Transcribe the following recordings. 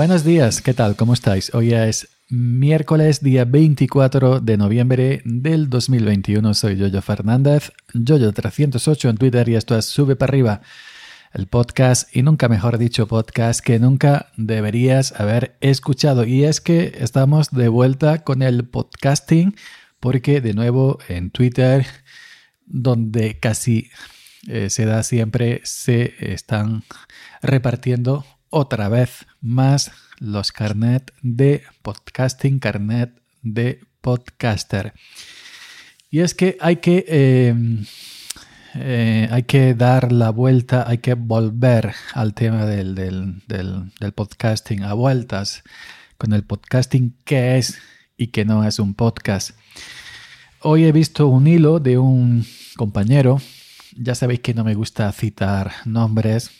Buenos días, ¿qué tal? ¿Cómo estáis? Hoy es miércoles, día 24 de noviembre del 2021. Soy Yoyo Fernández, Yoyo308 en Twitter y esto es Sube para arriba, el podcast y nunca mejor dicho podcast que nunca deberías haber escuchado. Y es que estamos de vuelta con el podcasting porque de nuevo en Twitter, donde casi eh, se da siempre, se están repartiendo otra vez más los carnet de podcasting, carnet de podcaster. Y es que hay que, eh, eh, hay que dar la vuelta, hay que volver al tema del, del podcasting, a vueltas con el podcasting, qué es y qué no es un podcast. Hoy he visto un hilo de un compañero, ya sabéis que no me gusta citar nombres,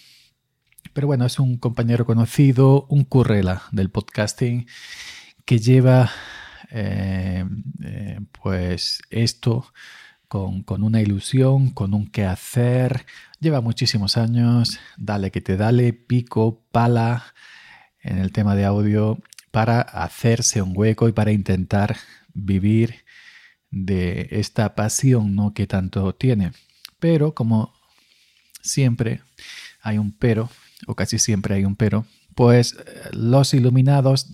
pero bueno, es un compañero conocido, un currela del podcasting que lleva eh, eh, pues esto con, una ilusión, con un quehacer. Lleva muchísimos años, dale que te dale, pico, pala en el tema de audio para hacerse un hueco y para intentar vivir de esta pasión ¿no? que tanto tiene. Pero como siempre hay un pero, o casi siempre hay un pero, pues eh, los iluminados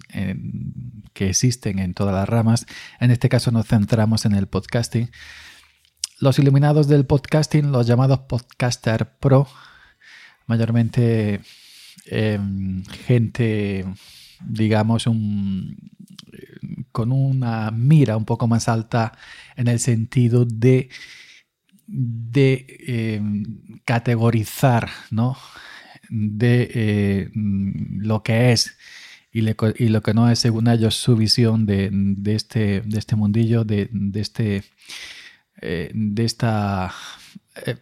que existen en todas las ramas, en este caso nos centramos en el podcasting, los iluminados del podcasting, los llamados podcaster pro, mayormente em, gente, digamos, un, con una mira un poco más alta en el sentido de, de em, categorizar, ¿no? De eh, lo que es y, lo que no es, según ellos, su visión de, este, este mundillo, de, este, eh, esta, eh,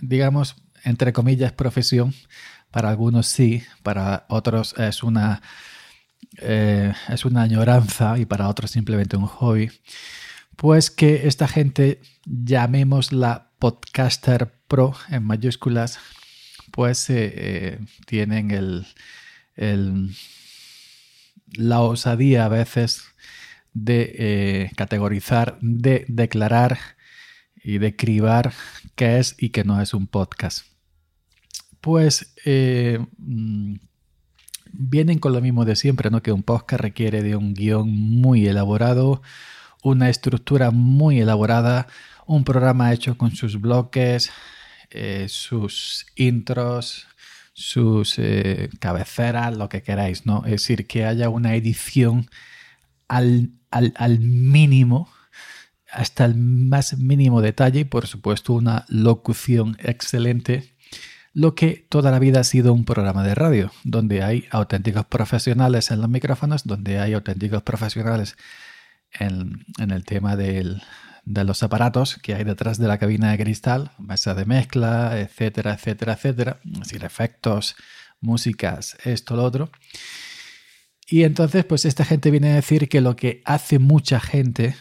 digamos, entre comillas, profesión. Para algunos sí, para otros es una, es una añoranza y para otros simplemente un hobby. Pues que esta gente, llamémosla podcaster pro en mayúsculas, pues eh, eh, tienen el, la osadía a veces de eh, categorizar, de declarar y de cribar qué es y qué no es un podcast. Pues mm, vienen con lo mismo de siempre, ¿no? Que un podcast requiere de un guion muy elaborado, una estructura muy elaborada, un programa hecho con sus bloques, eh, sus intros, sus eh, cabeceras, lo que queráis, ¿no? Es decir, que haya una edición al, al, mínimo, hasta el más mínimo detalle y por supuesto una locución excelente lo que toda la vida ha sido un programa de radio, donde hay auténticos profesionales en los micrófonos, donde hay auténticos profesionales en el tema del, de los aparatos que hay detrás de la cabina de cristal, mesa de mezcla, etcétera, etcétera, etcétera, es efectos, músicas, esto, lo otro. Y entonces, pues esta gente viene a decir que lo que hace mucha gente,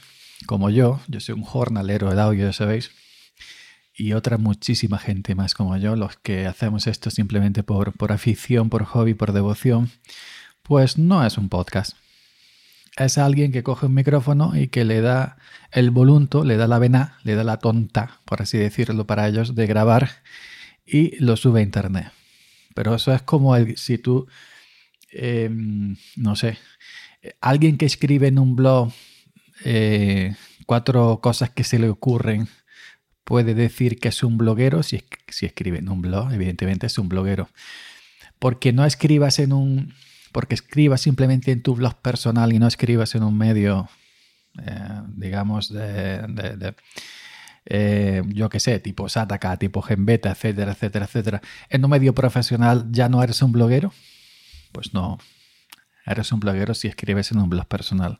como yo, yo soy un jornalero de audio, ya sabéis, y otra muchísima gente más como yo, los que hacemos esto simplemente por, por afición, por hobby, por devoción, pues no es un podcast es alguien que coge un micrófono y que le da el volunto, le da la vena, le da la tonta, por así decirlo para ellos, de grabar y lo sube a internet. Pero eso es como el, si tú, em, no sé, alguien que escribe en un blog eh, cuatro cosas que se le ocurren, puede decir que es un bloguero, si, si escribe en un blog, evidentemente es un bloguero. Porque no escribas en un, porque escribas simplemente en tu blog personal y no escribas en un medio, eh, digamos, de, eh, yo qué sé, tipo Sataka, tipo Genbeta, etcétera, etcétera, etcétera. En un medio profesional ya no eres un bloguero. Pues no, eres un bloguero si escribes en un blog personal.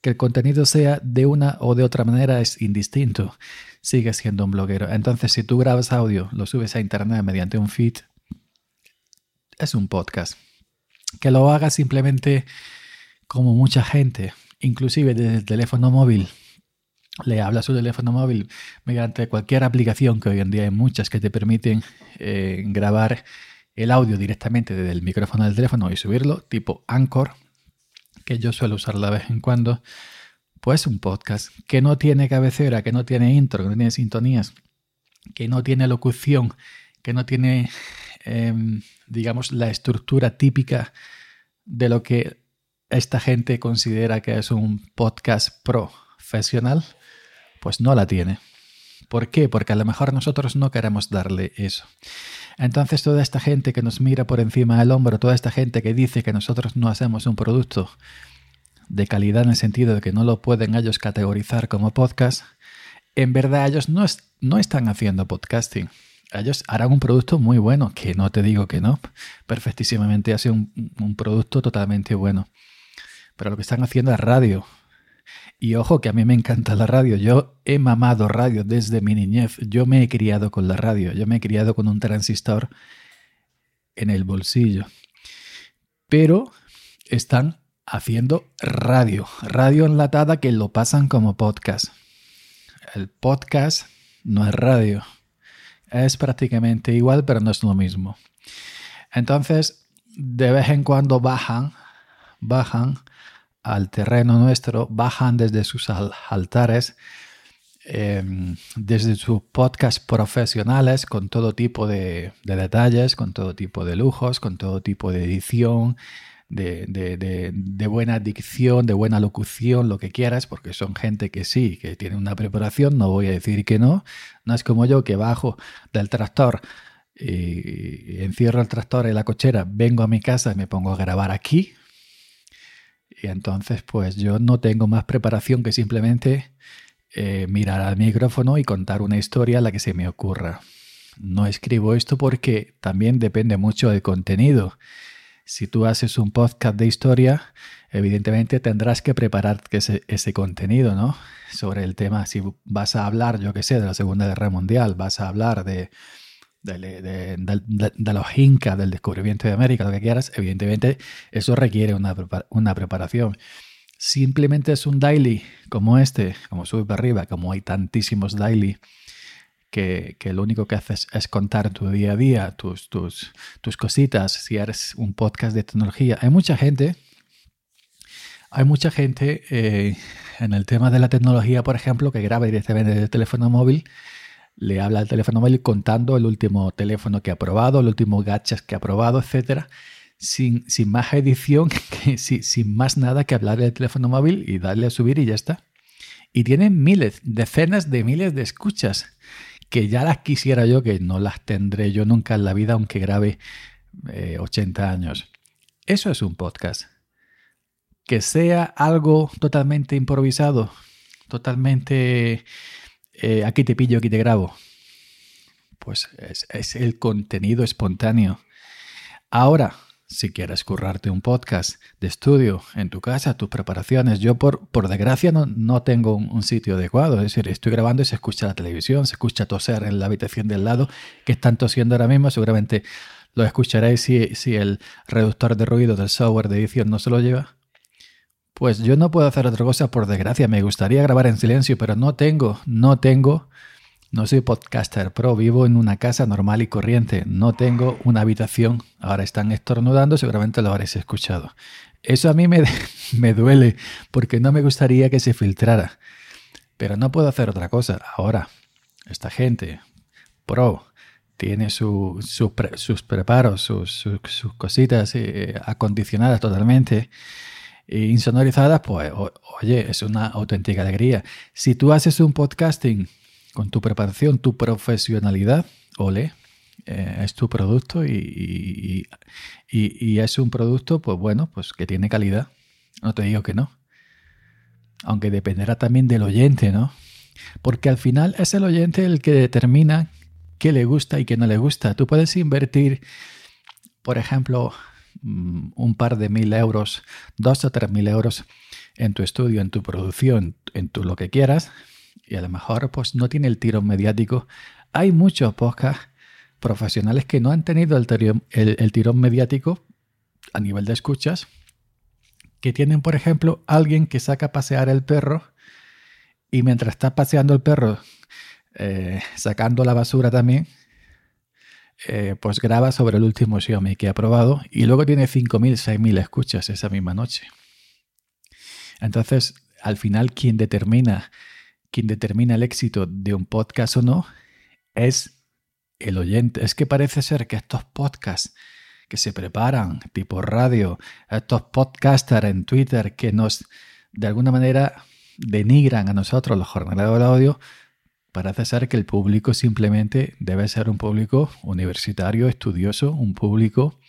Que el contenido sea de una o de otra manera es indistinto. Sigues siendo un bloguero. Entonces, si tú grabas audio, lo subes a internet mediante un feed, es un podcast que lo haga simplemente como mucha gente, inclusive desde el teléfono móvil. Le habla a su teléfono móvil mediante cualquier aplicación, que hoy en día hay muchas que te permiten eh, grabar el audio directamente desde el micrófono del teléfono y subirlo, tipo Anchor, que yo suelo usar de vez en cuando, pues un podcast que no tiene cabecera, que no tiene intro, que no tiene sintonías, que no tiene locución, que no tiene, em, digamos, la estructura típica de lo que esta gente considera que es un podcast profesional, pues no la tiene. ¿Por qué? Porque a lo mejor nosotros no queremos darle eso. Entonces toda esta gente que nos mira por encima del hombro, toda esta gente que dice que nosotros no hacemos un producto de calidad en el sentido de que no lo pueden ellos categorizar como podcast, en verdad ellos no, no están haciendo podcasting. Ellos harán un producto muy bueno, que no te digo que no, perfectísimamente hace un, un producto totalmente bueno. Pero lo que están haciendo es radio, y ojo que a mí me encanta la radio. Yo he mamado radio desde mi niñez. Yo me he criado con la radio. Yo me he criado con un transistor en el bolsillo. Pero están haciendo radio. Radio enlatada que lo pasan como podcast. El podcast no es radio. Es prácticamente igual, pero no es lo mismo. Entonces, de vez en cuando bajan, bajan al terreno nuestro, bajan desde sus altares, em, desde sus podcasts profesionales, con todo tipo de, detalles, con todo tipo de lujos, con todo tipo de edición, de, buena dicción, de buena locución, lo que quieras, porque son gente que sí, que tiene una preparación, no voy a decir que no, no es como yo que bajo del tractor y encierro el tractor en la cochera, vengo a mi casa y me pongo a grabar aquí, y entonces, pues yo no tengo más preparación que simplemente eh, mirar al micrófono y contar una historia a la que se me ocurra. No escribo esto porque también depende mucho del contenido. Si tú haces un podcast de historia, evidentemente tendrás que preparar ese, contenido, ¿no? Sobre el tema, si vas a hablar, yo qué sé, de la Segunda Guerra Mundial, vas a hablar de, de, los incas, del descubrimiento de América, lo que quieras, evidentemente eso requiere una, una preparación. Simplemente es un daily como este, como sube para arriba, como hay tantísimos daily, que, que, lo único que haces es contar tu día a día, tus, tus, tus cositas, si eres un podcast de tecnología. Hay mucha gente, hay mucha gente eh, en el tema de la tecnología, por ejemplo, que graba directamente desde el teléfono móvil le habla al teléfono móvil contando el último teléfono que ha probado, el último gachas que ha probado, etcétera, sin, sin más edición, sin, sin más nada que hablar del teléfono móvil y darle a subir y ya está. Y tienen miles, decenas de miles de escuchas, que ya las quisiera yo, que no las tendré yo nunca en la vida, aunque grabe 80 eh, años. Eso es un podcast. Que sea algo totalmente improvisado, totalmente eh, aquí te pillo, aquí te grabo. Pues es, el contenido espontáneo. Ahora, si quieres currarte un podcast de estudio en tu casa, tus preparaciones, yo por, por desgracia no, no tengo un, sitio adecuado. Es decir, estoy grabando y se escucha la televisión, se escucha toser en la habitación del lado, que están tosiendo ahora mismo. Seguramente lo escucharéis si, si el reductor de ruido del software de edición no se lo lleva. Pues yo no puedo hacer otra cosa por desgracia. Me gustaría grabar en silencio, pero no tengo, no tengo. No soy podcaster pro, vivo en una casa normal y corriente. No tengo una habitación. Ahora están estornudando, seguramente lo habréis escuchado. Eso a mí me, me duele porque no me gustaría que se filtrara. Pero no puedo hacer otra cosa. Ahora, esta gente pro tiene sus preparos, sus, cositas eh, acondicionadas totalmente insonorizadas, pues oye, es una auténtica alegría. Si tú haces un podcasting con tu preparación, tu profesionalidad, ole, eh, es tu producto y, y, es un producto, pues bueno, pues que tiene calidad. No te digo que no. Aunque dependerá también del oyente, ¿no? Porque al final es el oyente el que determina qué le gusta y qué no le gusta. Tú puedes invertir, por ejemplo, Mm, un par de mil euros, dos o tres mil euros en tu estudio, en tu producción, en tu lo que quieras, y a lo mejor pues no tiene el tiro mediático. Hay muchos podcasts profesionales que no han tenido el, tirón mediático a nivel de escuchas, que tienen, por ejemplo, alguien que saca a pasear el perro y mientras está paseando el perro, eh, sacando la basura también, eh, pues graba sobre el último Xiaomi que ha probado y luego tiene 5.000, 6.000 escuchas esa misma noche. Entonces, al final, quien determina, quien determina el éxito de un podcast o no es el oyente. Es que parece ser que estos podcasts que se preparan, tipo radio, estos podcasters en Twitter que nos, de alguna manera, denigran a nosotros, los jornaleros del audio, parece ser que el público simplemente debe ser un público universitario, estudioso, un público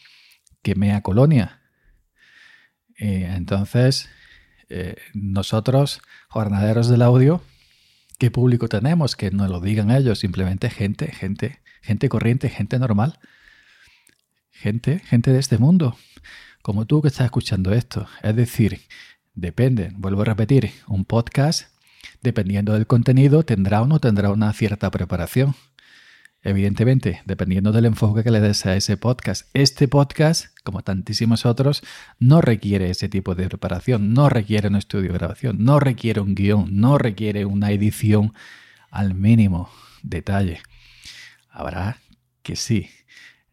que mea colonia. Eh, entonces, eh, nosotros, jornaleros del audio, ¿qué público tenemos? Que no lo digan ellos, simplemente gente, gente, gente corriente, gente normal. Gente, gente de este mundo, como tú que estás escuchando esto. Es decir, depende, vuelvo a repetir, un podcast dependiendo del contenido, tendrá o no tendrá una cierta preparación. Evidentemente, dependiendo del enfoque que le des a ese podcast. Este podcast, como tantísimos otros, no requiere ese tipo de preparación, no requiere un estudio de grabación, no requiere un guion, no requiere una edición al mínimo detalle. Habrá que sí.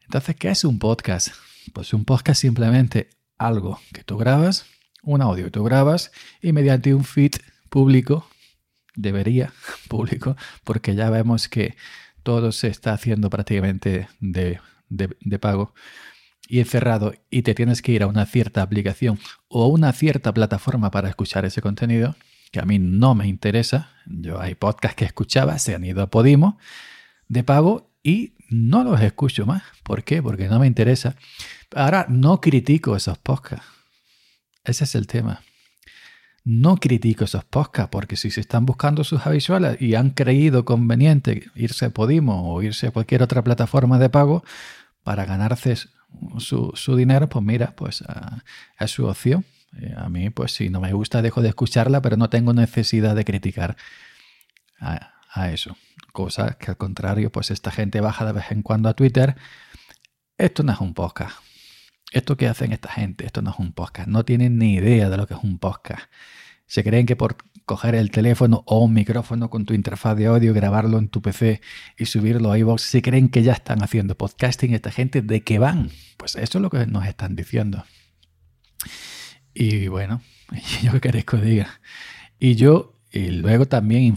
Entonces, ¿qué es un podcast? Pues un podcast simplemente algo que tú grabas, un audio que tú grabas y mediante un feed público debería público, porque ya vemos que todo se está haciendo prácticamente de, pago y encerrado y te tienes que ir a una cierta aplicación o una cierta plataforma para escuchar ese contenido, que a mí no me interesa. Yo hay podcasts que escuchaba, se han ido a Podimo de pago y no los escucho más. ¿Por qué? Porque no me interesa. Ahora no critico esos podcasts. Ese es el tema. No critico esos podcasts porque si se están buscando sus habituales y han creído conveniente irse a Podimo o irse a cualquier otra plataforma de pago para ganarse su, dinero, pues mira, pues es su opción. Eh, a mí, pues si no me gusta, dejo de escucharla, pero no tengo necesidad de criticar a, a eso. Cosa que al contrario, pues esta gente baja de vez en cuando a Twitter. Esto no es un podcast. Esto que hacen esta gente, esto no es un podcast. No tienen ni idea de lo que es un podcast. Se creen que por coger el teléfono o un micrófono con tu interfaz de audio, grabarlo en tu PC y subirlo a iVoox, se creen que ya están haciendo podcasting. Esta gente, ¿de qué van? Pues eso es lo que nos están diciendo. Y bueno, yo qué queréis que os diga. Y yo, y luego también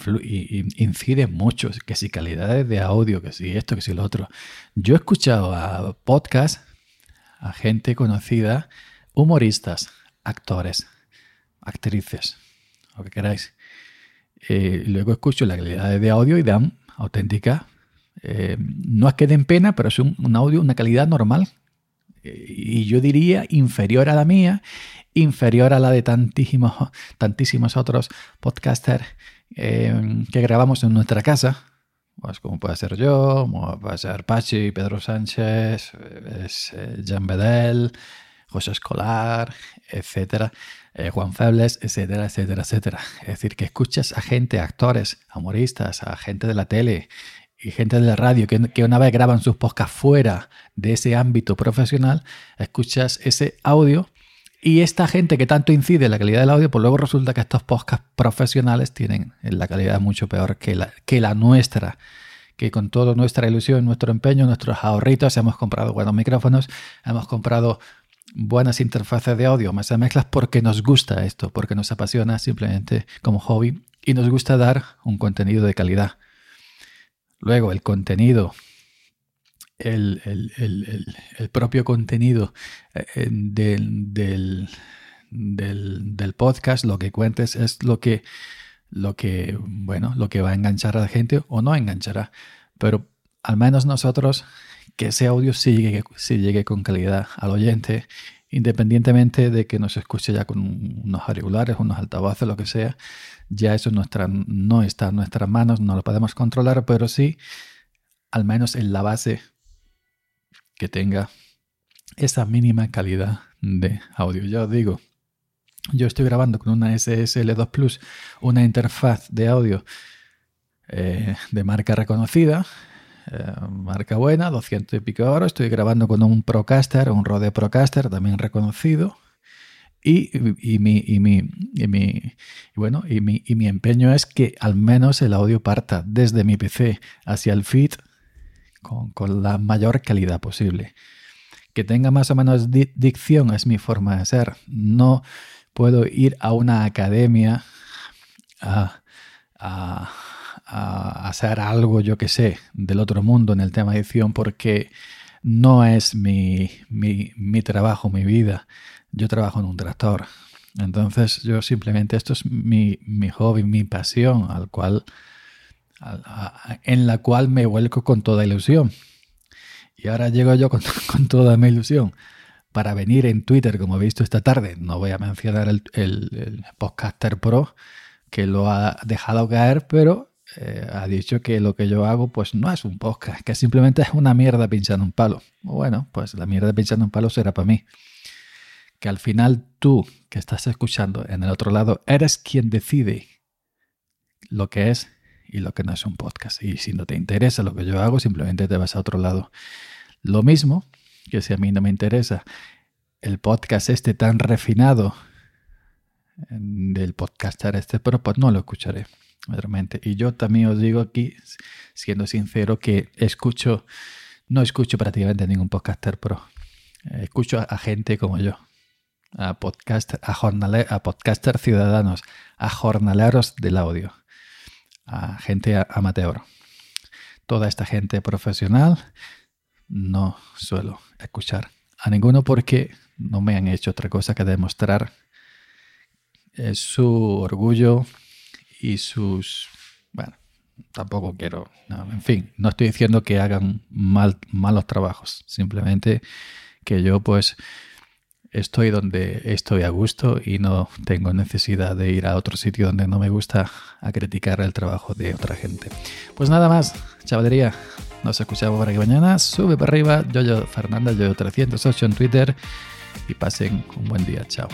incide mucho, que si calidades de audio, que si esto, que si lo otro. Yo he escuchado a podcasts a gente conocida, humoristas, actores, actrices, lo que queráis. Eh, luego escucho la calidad de audio y dan auténtica. Eh, no es que den pena, pero es un, audio, una calidad normal. Eh, y yo diría inferior a la mía, inferior a la de tantísimos, tantísimos otros podcasters que grabamos en nuestra casa pues como puede ser yo, como puede ser Pachi, Pedro Sánchez, es, eh, Jean Bedel, José Escolar, etcétera, eh, Juan Febles, etcétera, etcétera, etcétera. Es decir, que escuchas a gente, actores, humoristas, a gente de la tele y gente de la radio que, que una vez graban sus podcasts fuera de ese ámbito profesional, escuchas ese audio y esta gente que tanto incide en la calidad del audio, pues luego resulta que estos podcasts profesionales tienen la calidad mucho peor que la, que la nuestra. Que con toda nuestra ilusión, nuestro empeño, nuestros ahorritos, hemos comprado buenos micrófonos, hemos comprado buenas interfaces de audio, más mezclas porque nos gusta esto, porque nos apasiona simplemente como hobby y nos gusta dar un contenido de calidad. Luego, el contenido el, propio contenido eh, del, del, podcast, lo que cuentes es lo que, lo que, bueno, lo que va a enganchar a la gente o no enganchará. Pero al menos nosotros, que ese audio sí llegue, llegue con calidad al oyente, independientemente de que nos escuche ya con unos auriculares, unos altavoces, lo que sea, ya eso nuestra, no está en nuestras manos, no lo podemos controlar, pero sí, al menos en la base que tenga esa mínima calidad de audio. Ya os digo, yo estoy grabando con una SSL2 Plus, una interfaz de audio eh, de marca reconocida, eh, marca buena, 200 y pico euros. Estoy grabando con un Procaster, un Rode Procaster también reconocido. Y, mi, bueno, y mi empeño es que al menos el audio parta desde mi PC hacia el feed con, la mayor calidad posible. Que tenga más o menos dicción es mi forma de ser. No puedo ir a una academia a, hacer algo, yo que sé, del otro mundo en el tema de dicción porque no es mi, mi trabajo, mi vida. Yo trabajo en un tractor. Entonces yo simplemente esto es mi, mi hobby, mi pasión, al cual en la cual me vuelco con toda ilusión. Y ahora llego yo con, toda mi ilusión para venir en Twitter, como he visto esta tarde. No voy a mencionar el, podcaster pro que lo ha dejado caer, pero eh, ha dicho que lo que yo hago pues no es un podcast, que simplemente es una mierda pinchando un palo. Bueno, pues la mierda pinchando un palo será para mí. Que al final tú que estás escuchando en el otro lado eres quien decide lo que es y lo que no es un podcast. Y si no te interesa lo que yo hago, simplemente te vas a otro lado. Lo mismo que si a mí no me interesa el podcast este tan refinado del podcaster este, pero pues no lo escucharé realmente. Y yo también os digo aquí, siendo sincero, que escucho, no escucho prácticamente ningún podcaster pro. Escucho a, gente como yo, a, podcast, a, a podcaster ciudadanos, a jornaleros del audio a gente amateur. Toda esta gente profesional no suelo escuchar a ninguno porque no me han hecho otra cosa que demostrar eh, su orgullo y sus... Bueno, tampoco quiero... en fin, no estoy diciendo que hagan mal, malos trabajos, simplemente que yo pues estoy donde estoy a gusto y no tengo necesidad de ir a otro sitio donde no me gusta a criticar el trabajo de otra gente. Pues nada más, chavalería. Nos escuchamos para que mañana. Sube para arriba. Yo, yo, Fernanda, yo 308 en Twitter. Y pasen un buen día. Chao.